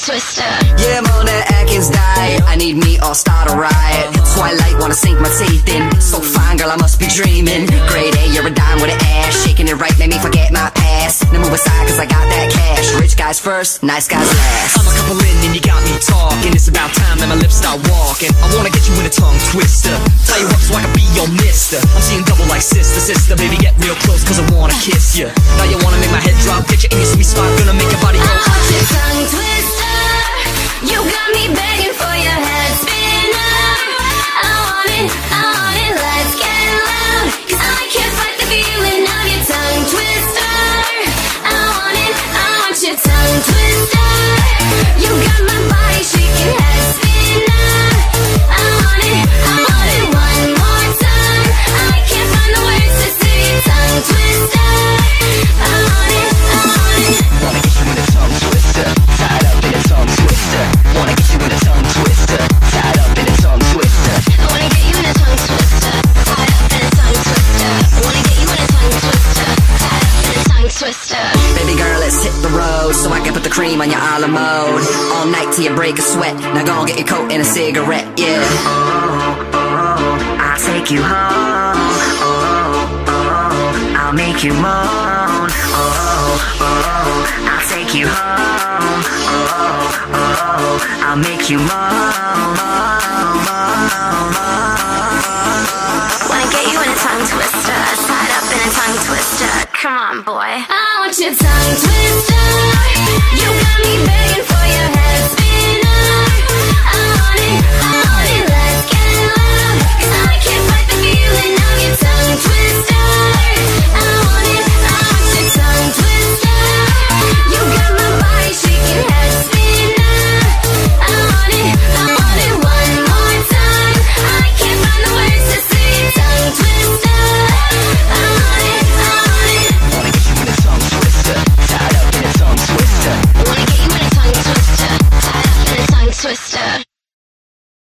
twister. Yeah, I'm on that Atkins diet. I need me or start a riot. Twilight wanna sink my teeth in. So fine, girl, I must be dreaming. Grade A, you're a dime with an ass. Shaking it right, made me forget my past. Now move aside, cause I got that cash. Rich guys first, nice guys last. I'm a couple in and you got me talking. It's about time that my lips start walking. I wanna get you in a tongue twister. Tell you what, so I can be your mister. I'm seeing double like sister, sister. Baby, get real close, cause I wanna kiss you. Now you wanna make my head drop, get you in your sweet spot. Let's hit the road so I can put the cream on your a la mode. All night till you break a sweat. Now go and get your coat and a cigarette, yeah. I'll take you home. I'll make you moan. I'll take you home. I'll make you moan. Wanna get you in a tongue twister. Tied up in a tongue twister. Come on, boy. Want your tongue twister. You